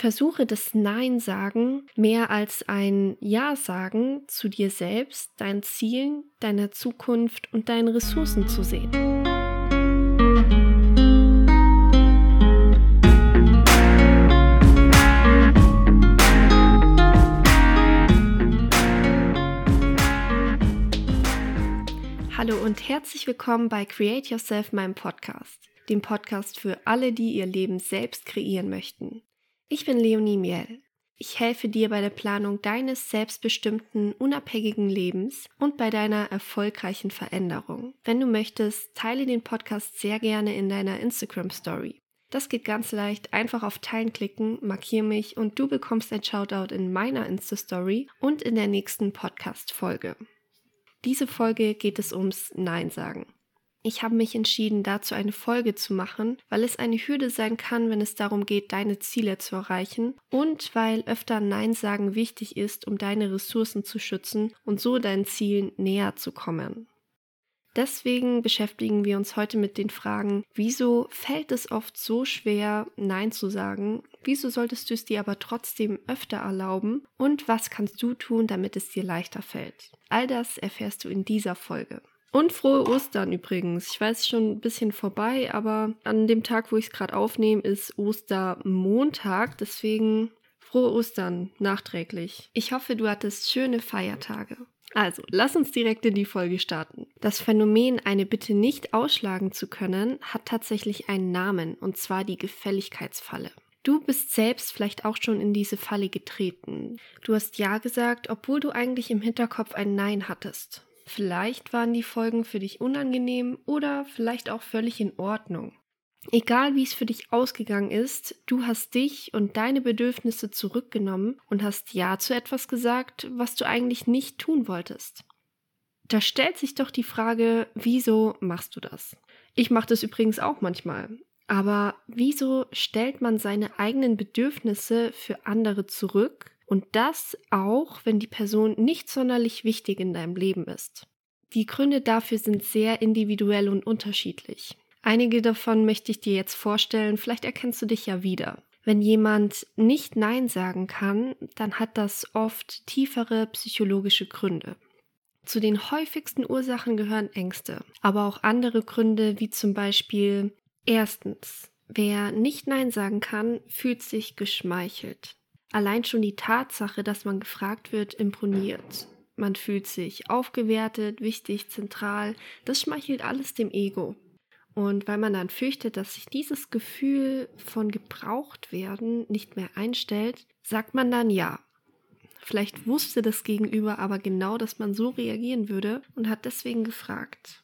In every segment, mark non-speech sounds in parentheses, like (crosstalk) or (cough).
Versuche das Nein sagen mehr als ein Ja sagen zu dir selbst, deinen Zielen, deiner Zukunft und deinen Ressourcen zu sehen. Hallo und herzlich willkommen bei Create Yourself, meinem Podcast, dem Podcast für alle, die ihr Leben selbst kreieren möchten. Ich bin Leonie Miel. Ich helfe dir bei der Planung deines selbstbestimmten, unabhängigen Lebens und bei deiner erfolgreichen Veränderung. Wenn du möchtest, teile den Podcast sehr gerne in deiner Instagram Story. Das geht ganz leicht. Einfach auf Teilen klicken, markiere mich und du bekommst ein Shoutout in meiner Insta-Story und in der nächsten Podcast-Folge. Diese Folge geht es ums Nein sagen. Ich habe mich entschieden, dazu eine Folge zu machen, weil es eine Hürde sein kann, wenn es darum geht, deine Ziele zu erreichen und weil öfter Nein sagen wichtig ist, um deine Ressourcen zu schützen und so deinen Zielen näher zu kommen. Deswegen beschäftigen wir uns heute mit den Fragen, wieso fällt es oft so schwer, Nein zu sagen? Wieso solltest du es dir aber trotzdem öfter erlauben? Und was kannst du tun, damit es dir leichter fällt? All das erfährst du in dieser Folge. Und frohe Ostern übrigens. Ich weiß schon ein bisschen vorbei, aber an dem Tag, wo ich es gerade aufnehme, ist Ostermontag. Deswegen frohe Ostern nachträglich. Ich hoffe, du hattest schöne Feiertage. Also, lass uns direkt in die Folge starten. Das Phänomen, eine Bitte nicht ausschlagen zu können, hat tatsächlich einen Namen, und zwar die Gefälligkeitsfalle. Du bist selbst vielleicht auch schon in diese Falle getreten. Du hast Ja gesagt, obwohl du eigentlich im Hinterkopf ein Nein hattest. Vielleicht waren die Folgen für dich unangenehm oder vielleicht auch völlig in Ordnung. Egal wie es für dich ausgegangen ist, du hast dich und deine Bedürfnisse zurückgenommen und hast Ja zu etwas gesagt, was du eigentlich nicht tun wolltest. Da stellt sich doch die Frage, wieso machst du das? Ich mache das übrigens auch manchmal. Aber wieso stellt man seine eigenen Bedürfnisse für andere zurück und das auch, wenn die Person nicht sonderlich wichtig in deinem Leben ist. Die Gründe dafür sind sehr individuell und unterschiedlich. Einige davon möchte ich dir jetzt vorstellen, vielleicht erkennst du dich ja wieder. Wenn jemand nicht Nein sagen kann, dann hat das oft tiefere psychologische Gründe. Zu den häufigsten Ursachen gehören Ängste, aber auch andere Gründe wie zum Beispiel erstens, wer nicht Nein sagen kann, fühlt sich geschmeichelt. Allein schon die Tatsache, dass man gefragt wird, imponiert. Man fühlt sich aufgewertet, wichtig, zentral. Das schmeichelt alles dem Ego. Und weil man dann fürchtet, dass sich dieses Gefühl von gebraucht werden nicht mehr einstellt, sagt man dann ja. Vielleicht wusste das Gegenüber aber genau, dass man so reagieren würde und hat deswegen gefragt.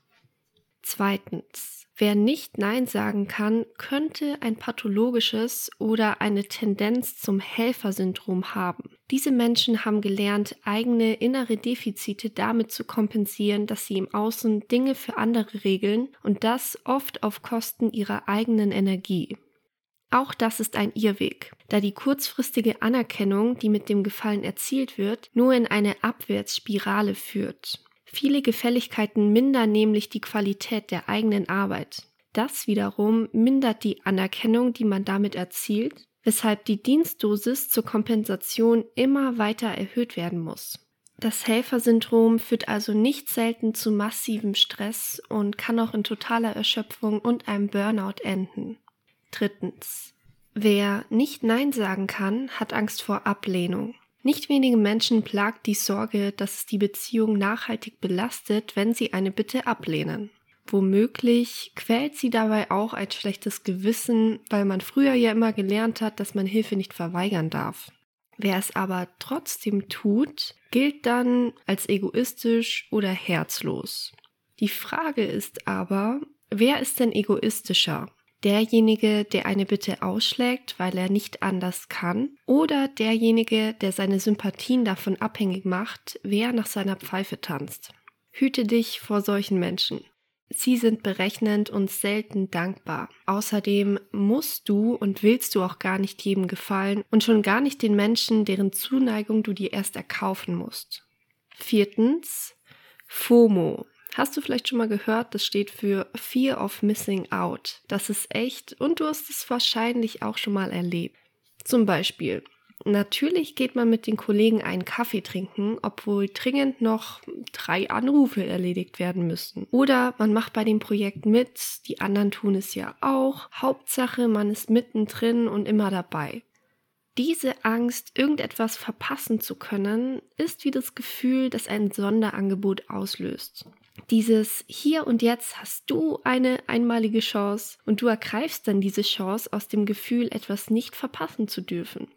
Zweitens. Wer nicht Nein sagen kann, könnte ein pathologisches oder eine Tendenz zum Helfersyndrom haben. Diese Menschen haben gelernt, eigene innere Defizite damit zu kompensieren, dass sie im Außen Dinge für andere regeln und das oft auf Kosten ihrer eigenen Energie. Auch das ist ein Irrweg, da die kurzfristige Anerkennung, die mit dem Gefallen erzielt wird, nur in eine Abwärtsspirale führt. Viele Gefälligkeiten mindern nämlich die Qualität der eigenen Arbeit. Das wiederum mindert die Anerkennung, die man damit erzielt, weshalb die Dienstdosis zur Kompensation immer weiter erhöht werden muss. Das Helfersyndrom führt also nicht selten zu massivem Stress und kann auch in totaler Erschöpfung und einem Burnout enden. Drittens. Wer nicht Nein sagen kann, hat Angst vor Ablehnung. Nicht wenige Menschen plagt die Sorge, dass es die Beziehung nachhaltig belastet, wenn sie eine Bitte ablehnen. Womöglich quält sie dabei auch ein schlechtes Gewissen, weil man früher ja immer gelernt hat, dass man Hilfe nicht verweigern darf. Wer es aber trotzdem tut, gilt dann als egoistisch oder herzlos. Die Frage ist aber, wer ist denn egoistischer? Derjenige, der eine Bitte ausschlägt, weil er nicht anders kann, oder derjenige, der seine Sympathien davon abhängig macht, wer nach seiner Pfeife tanzt. Hüte dich vor solchen Menschen. Sie sind berechnend und selten dankbar. Außerdem musst du und willst du auch gar nicht jedem gefallen und schon gar nicht den Menschen, deren Zuneigung du dir erst erkaufen musst. Viertens, FOMO. Hast du vielleicht schon mal gehört, das steht für Fear of Missing Out. Das ist echt und du hast es wahrscheinlich auch schon mal erlebt. Zum Beispiel, Natürlich geht man mit den Kollegen einen Kaffee trinken, obwohl dringend noch drei Anrufe erledigt werden müssen. Oder man macht bei dem Projekt mit, die anderen tun es ja auch. Hauptsache, man ist mittendrin und immer dabei. Diese Angst, irgendetwas verpassen zu können, ist wie das Gefühl, das ein Sonderangebot auslöst. Dieses Hier und Jetzt hast du eine einmalige Chance und du ergreifst dann diese Chance aus dem Gefühl, etwas nicht verpassen zu dürfen.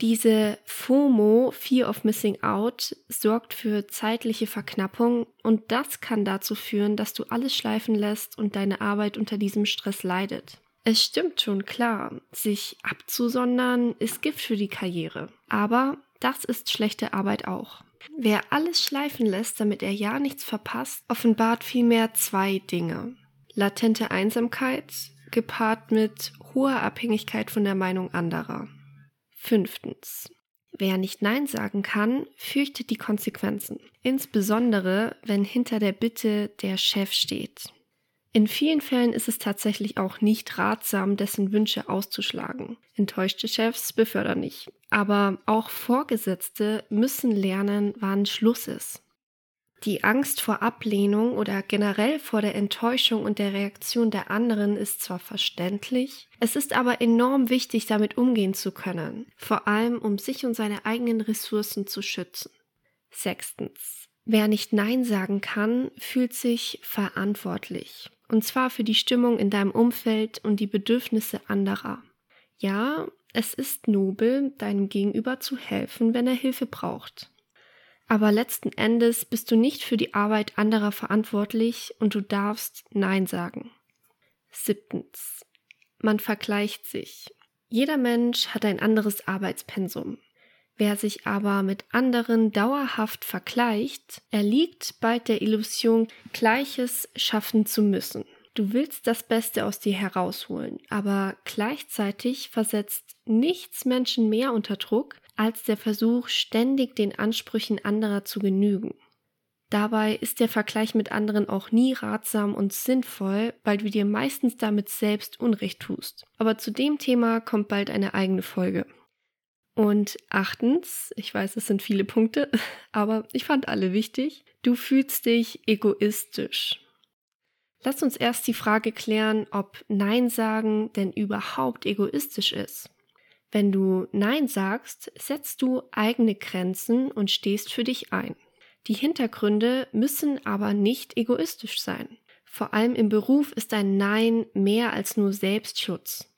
Diese FOMO, Fear of Missing Out, sorgt für zeitliche Verknappung und das kann dazu führen, dass du alles schleifen lässt und deine Arbeit unter diesem Stress leidet. Es stimmt schon klar, sich abzusondern ist Gift für die Karriere. Aber das ist schlechte Arbeit auch. Wer alles schleifen lässt, damit er ja nichts verpasst, offenbart vielmehr zwei Dinge. Latente Einsamkeit gepaart mit hoher Abhängigkeit von der Meinung anderer. Fünftens. Wer nicht Nein sagen kann, fürchtet die Konsequenzen, insbesondere wenn hinter der Bitte der Chef steht. In vielen Fällen ist es tatsächlich auch nicht ratsam, dessen Wünsche auszuschlagen. Enttäuschte Chefs befördern nicht. Aber auch Vorgesetzte müssen lernen, wann Schluss ist. Die Angst vor Ablehnung oder generell vor der Enttäuschung und der Reaktion der anderen ist zwar verständlich, es ist aber enorm wichtig, damit umgehen zu können, vor allem um sich und seine eigenen Ressourcen zu schützen. Sechstens. Wer nicht Nein sagen kann, fühlt sich verantwortlich. Und zwar für die Stimmung in deinem Umfeld und die Bedürfnisse anderer. Ja, es ist nobel, deinem Gegenüber zu helfen, wenn er Hilfe braucht. Aber letzten Endes bist du nicht für die Arbeit anderer verantwortlich und du darfst Nein sagen. Siebtens. Man vergleicht sich. Jeder Mensch hat ein anderes Arbeitspensum. Wer sich aber mit anderen dauerhaft vergleicht, erliegt bald der Illusion, Gleiches schaffen zu müssen. Du willst das Beste aus dir herausholen, aber gleichzeitig versetzt nichts Menschen mehr unter Druck als der Versuch, ständig den Ansprüchen anderer zu genügen. Dabei ist der Vergleich mit anderen auch nie ratsam und sinnvoll, weil du dir meistens damit selbst Unrecht tust. Aber zu dem Thema kommt bald eine eigene Folge. Und achtens, ich weiß, es sind viele Punkte, (laughs) aber ich fand alle wichtig, du fühlst dich egoistisch. Lass uns erst die Frage klären, ob Nein sagen denn überhaupt egoistisch ist. Wenn du Nein sagst, setzt du eigene Grenzen und stehst für dich ein. Die Hintergründe müssen aber nicht egoistisch sein. Vor allem im Beruf ist ein Nein mehr als nur Selbstschutz.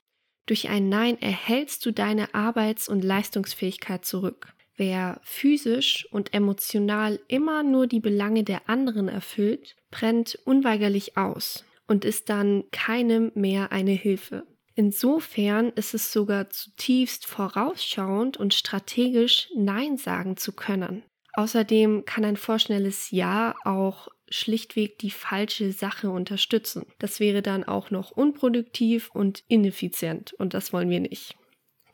Durch ein Nein erhältst du deine Arbeits- und Leistungsfähigkeit zurück. Wer physisch und emotional immer nur die Belange der anderen erfüllt, brennt unweigerlich aus und ist dann keinem mehr eine Hilfe. Insofern ist es sogar zutiefst vorausschauend und strategisch Nein sagen zu können. Außerdem kann ein vorschnelles Ja auch schlichtweg die falsche Sache unterstützen. Das wäre dann auch noch unproduktiv und ineffizient und das wollen wir nicht.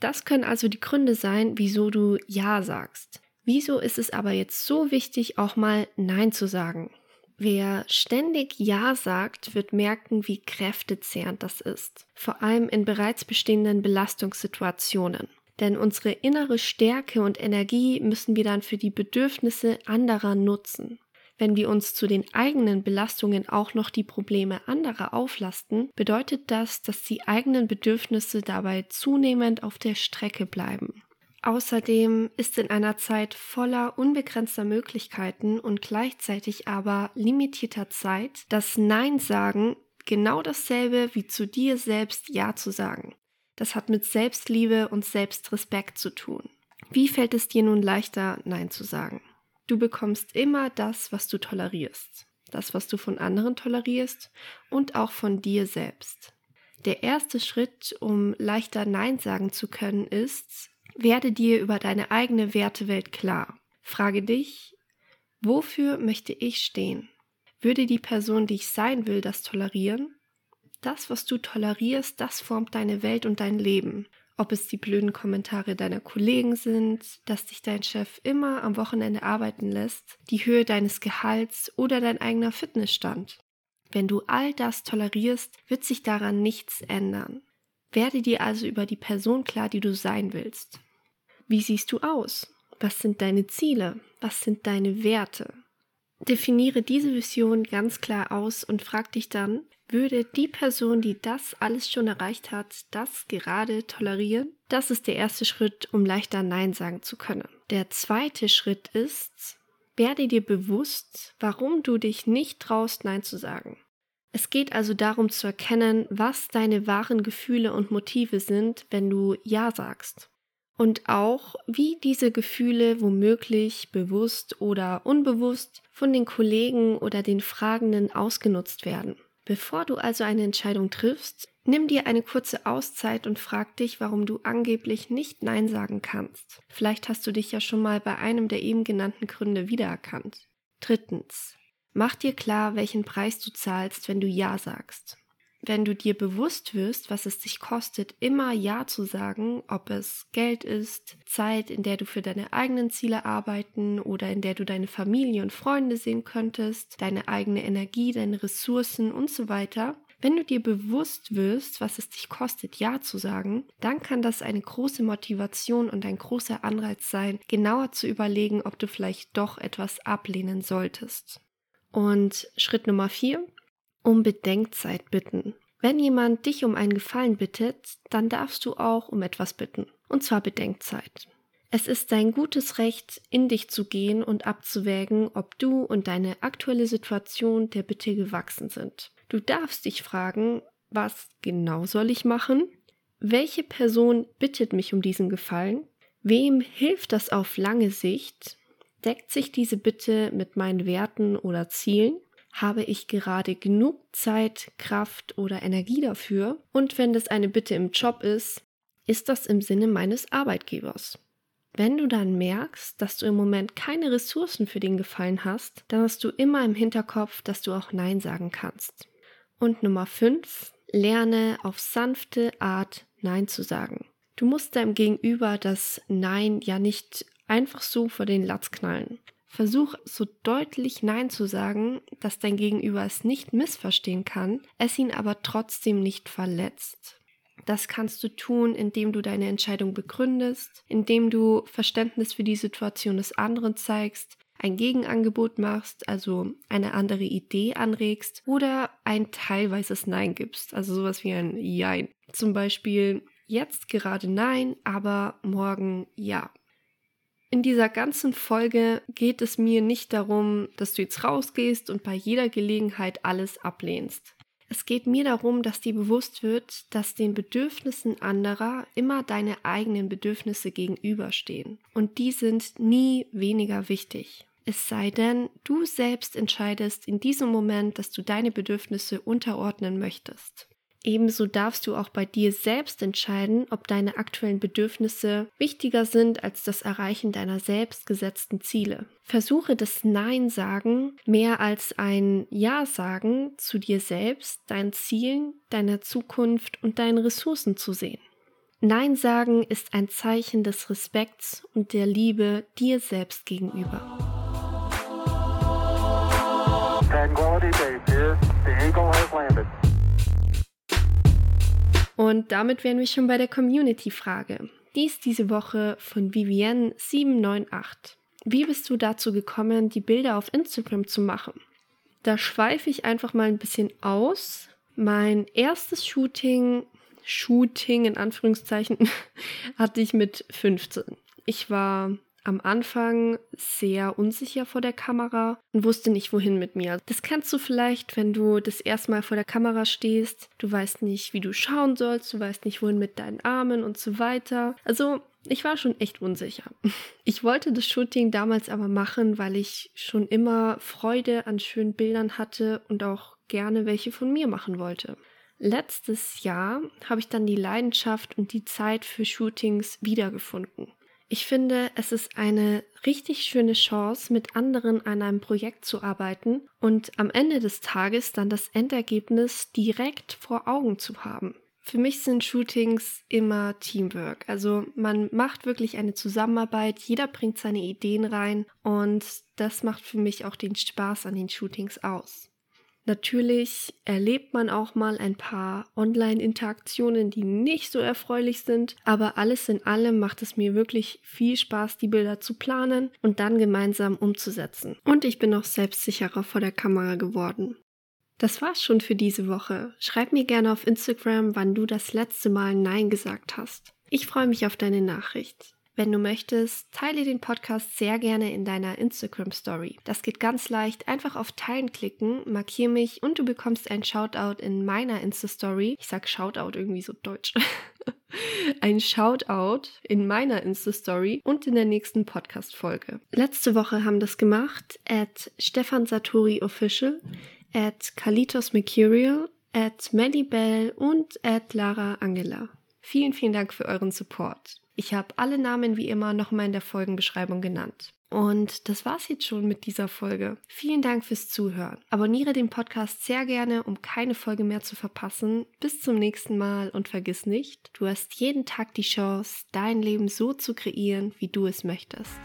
Das können also die Gründe sein, wieso du Ja sagst. Wieso ist es aber jetzt so wichtig, auch mal Nein zu sagen? Wer ständig Ja sagt, wird merken, wie kräftezehrend das ist. Vor allem in bereits bestehenden Belastungssituationen. Denn unsere innere Stärke und Energie müssen wir dann für die Bedürfnisse anderer nutzen. Wenn wir uns zu den eigenen Belastungen auch noch die Probleme anderer auflasten, bedeutet das, dass die eigenen Bedürfnisse dabei zunehmend auf der Strecke bleiben. Außerdem ist in einer Zeit voller unbegrenzter Möglichkeiten und gleichzeitig aber limitierter Zeit das Nein sagen genau dasselbe wie zu dir selbst Ja zu sagen. Das hat mit Selbstliebe und Selbstrespekt zu tun. Wie fällt es dir nun leichter, Nein zu sagen? Du bekommst immer das, was du tolerierst, das, was du von anderen tolerierst und auch von dir selbst. Der erste Schritt, um leichter Nein sagen zu können, ist, werde dir über deine eigene Wertewelt klar. Frage dich, wofür möchte ich stehen? Würde die Person, die ich sein will, das tolerieren? Das, was du tolerierst, das formt deine Welt und dein Leben. Ob es die blöden Kommentare deiner Kollegen sind, dass dich dein Chef immer am Wochenende arbeiten lässt, die Höhe deines Gehalts oder dein eigener Fitnessstand. Wenn du all das tolerierst, wird sich daran nichts ändern. Werde dir also über die Person klar, die du sein willst. Wie siehst du aus? Was sind deine Ziele? Was sind deine Werte? Definiere diese Vision ganz klar aus und frag dich dann, würde die Person, die das alles schon erreicht hat, das gerade tolerieren? Das ist der erste Schritt, um leichter Nein sagen zu können. Der zweite Schritt ist, werde dir bewusst, warum du dich nicht traust, Nein zu sagen. Es geht also darum zu erkennen, was deine wahren Gefühle und Motive sind, wenn du Ja sagst. Und auch, wie diese Gefühle womöglich bewusst oder unbewusst von den Kollegen oder den Fragenden ausgenutzt werden. Bevor du also eine Entscheidung triffst, nimm dir eine kurze Auszeit und frag dich, warum du angeblich nicht Nein sagen kannst. Vielleicht hast du dich ja schon mal bei einem der eben genannten Gründe wiedererkannt. Drittens. Mach dir klar, welchen Preis du zahlst, wenn du Ja sagst. Wenn du dir bewusst wirst, was es dich kostet, immer Ja zu sagen, ob es Geld ist, Zeit, in der du für deine eigenen Ziele arbeiten oder in der du deine Familie und Freunde sehen könntest, deine eigene Energie, deine Ressourcen und so weiter, wenn du dir bewusst wirst, was es dich kostet, Ja zu sagen, dann kann das eine große Motivation und ein großer Anreiz sein, genauer zu überlegen, ob du vielleicht doch etwas ablehnen solltest. Und Schritt Nummer vier, um Bedenkzeit bitten. Wenn jemand dich um einen Gefallen bittet, dann darfst du auch um etwas bitten, und zwar Bedenkzeit. Es ist dein gutes Recht, in dich zu gehen und abzuwägen, ob du und deine aktuelle Situation der Bitte gewachsen sind. Du darfst dich fragen, was genau soll ich machen? Welche Person bittet mich um diesen Gefallen? Wem hilft das auf lange Sicht? Deckt sich diese Bitte mit meinen Werten oder Zielen? Habe ich gerade genug Zeit, Kraft oder Energie dafür? Und wenn das eine Bitte im Job ist, ist das im Sinne meines Arbeitgebers? Wenn du dann merkst, dass du im Moment keine Ressourcen für den Gefallen hast, dann hast du immer im Hinterkopf, dass du auch Nein sagen kannst. Und Nummer 5, lerne auf sanfte Art Nein zu sagen. Du musst deinem Gegenüber das Nein ja nicht einfach so vor den Latz knallen. Versuch so deutlich Nein zu sagen, dass dein Gegenüber es nicht missverstehen kann, es ihn aber trotzdem nicht verletzt. Das kannst du tun, indem du deine Entscheidung begründest, indem du Verständnis für die Situation des anderen zeigst, ein Gegenangebot machst, also eine andere Idee anregst oder ein teilweises Nein gibst, also sowas wie ein Jein. Zum Beispiel jetzt gerade Nein, aber morgen Ja. In dieser ganzen Folge geht es mir nicht darum, dass du jetzt rausgehst und bei jeder Gelegenheit alles ablehnst. Es geht mir darum, dass dir bewusst wird, dass den Bedürfnissen anderer immer deine eigenen Bedürfnisse gegenüberstehen. Und die sind nie weniger wichtig. Es sei denn, du selbst entscheidest in diesem Moment, dass du deine Bedürfnisse unterordnen möchtest. Ebenso darfst du auch bei dir selbst entscheiden, ob deine aktuellen Bedürfnisse wichtiger sind als das Erreichen deiner selbst gesetzten Ziele. Versuche das Nein sagen mehr als ein Ja sagen zu dir selbst, deinen Zielen, deiner Zukunft und deinen Ressourcen zu sehen. Nein sagen ist ein Zeichen des Respekts und der Liebe dir selbst gegenüber. Tranquility Base here. The Eagle has landed. Und damit wären wir schon bei der Community-Frage. Die ist diese Woche von Vivienne798. Wie bist du dazu gekommen, die Bilder auf Instagram zu machen? Da schweife ich einfach mal ein bisschen aus. Mein erstes Shooting, Shooting in Anführungszeichen, (laughs) hatte ich mit 15. Ich war am Anfang sehr unsicher vor der Kamera und wusste nicht, wohin mit mir. Das kennst du vielleicht, wenn du das erste Mal vor der Kamera stehst. Du weißt nicht, wie du schauen sollst, du weißt nicht, wohin mit deinen Armen und so weiter. Also, ich war schon echt unsicher. (laughs) Ich wollte das Shooting damals aber machen, weil ich schon immer Freude an schönen Bildern hatte und auch gerne welche von mir machen wollte. Letztes Jahr habe ich dann die Leidenschaft und die Zeit für Shootings wiedergefunden. Ich finde, es ist eine richtig schöne Chance, mit anderen an einem Projekt zu arbeiten und am Ende des Tages dann das Endergebnis direkt vor Augen zu haben. Für mich sind Shootings immer Teamwork. Also man macht wirklich eine Zusammenarbeit, jeder bringt seine Ideen rein und das macht für mich auch den Spaß an den Shootings aus. Natürlich erlebt man auch mal ein paar Online-Interaktionen, die nicht so erfreulich sind, aber alles in allem macht es mir wirklich viel Spaß, die Bilder zu planen und dann gemeinsam umzusetzen. Und ich bin auch selbstsicherer vor der Kamera geworden. Das war's schon für diese Woche. Schreib mir gerne auf Instagram, wann du das letzte Mal Nein gesagt hast. Ich freue mich auf deine Nachricht. Wenn du möchtest, teile den Podcast sehr gerne in deiner Instagram Story. Das geht ganz leicht. Einfach auf Teilen klicken, markier mich und du bekommst ein Shoutout in meiner Insta Story. Ich sag Shoutout irgendwie so deutsch. (laughs) ein Shoutout in meiner Insta Story und in der nächsten Podcast Folge. Letzte Woche haben das gemacht at Stefan Satori Official, at Kalitos Mercurial, at Melly Bell und at Lara Angela. Vielen, vielen Dank für euren Support. Ich habe alle Namen wie immer nochmal in der Folgenbeschreibung genannt. Und das war's jetzt schon mit dieser Folge. Vielen Dank fürs Zuhören. Abonniere den Podcast sehr gerne, um keine Folge mehr zu verpassen. Bis zum nächsten Mal und vergiss nicht, du hast jeden Tag die Chance, dein Leben so zu kreieren, wie du es möchtest.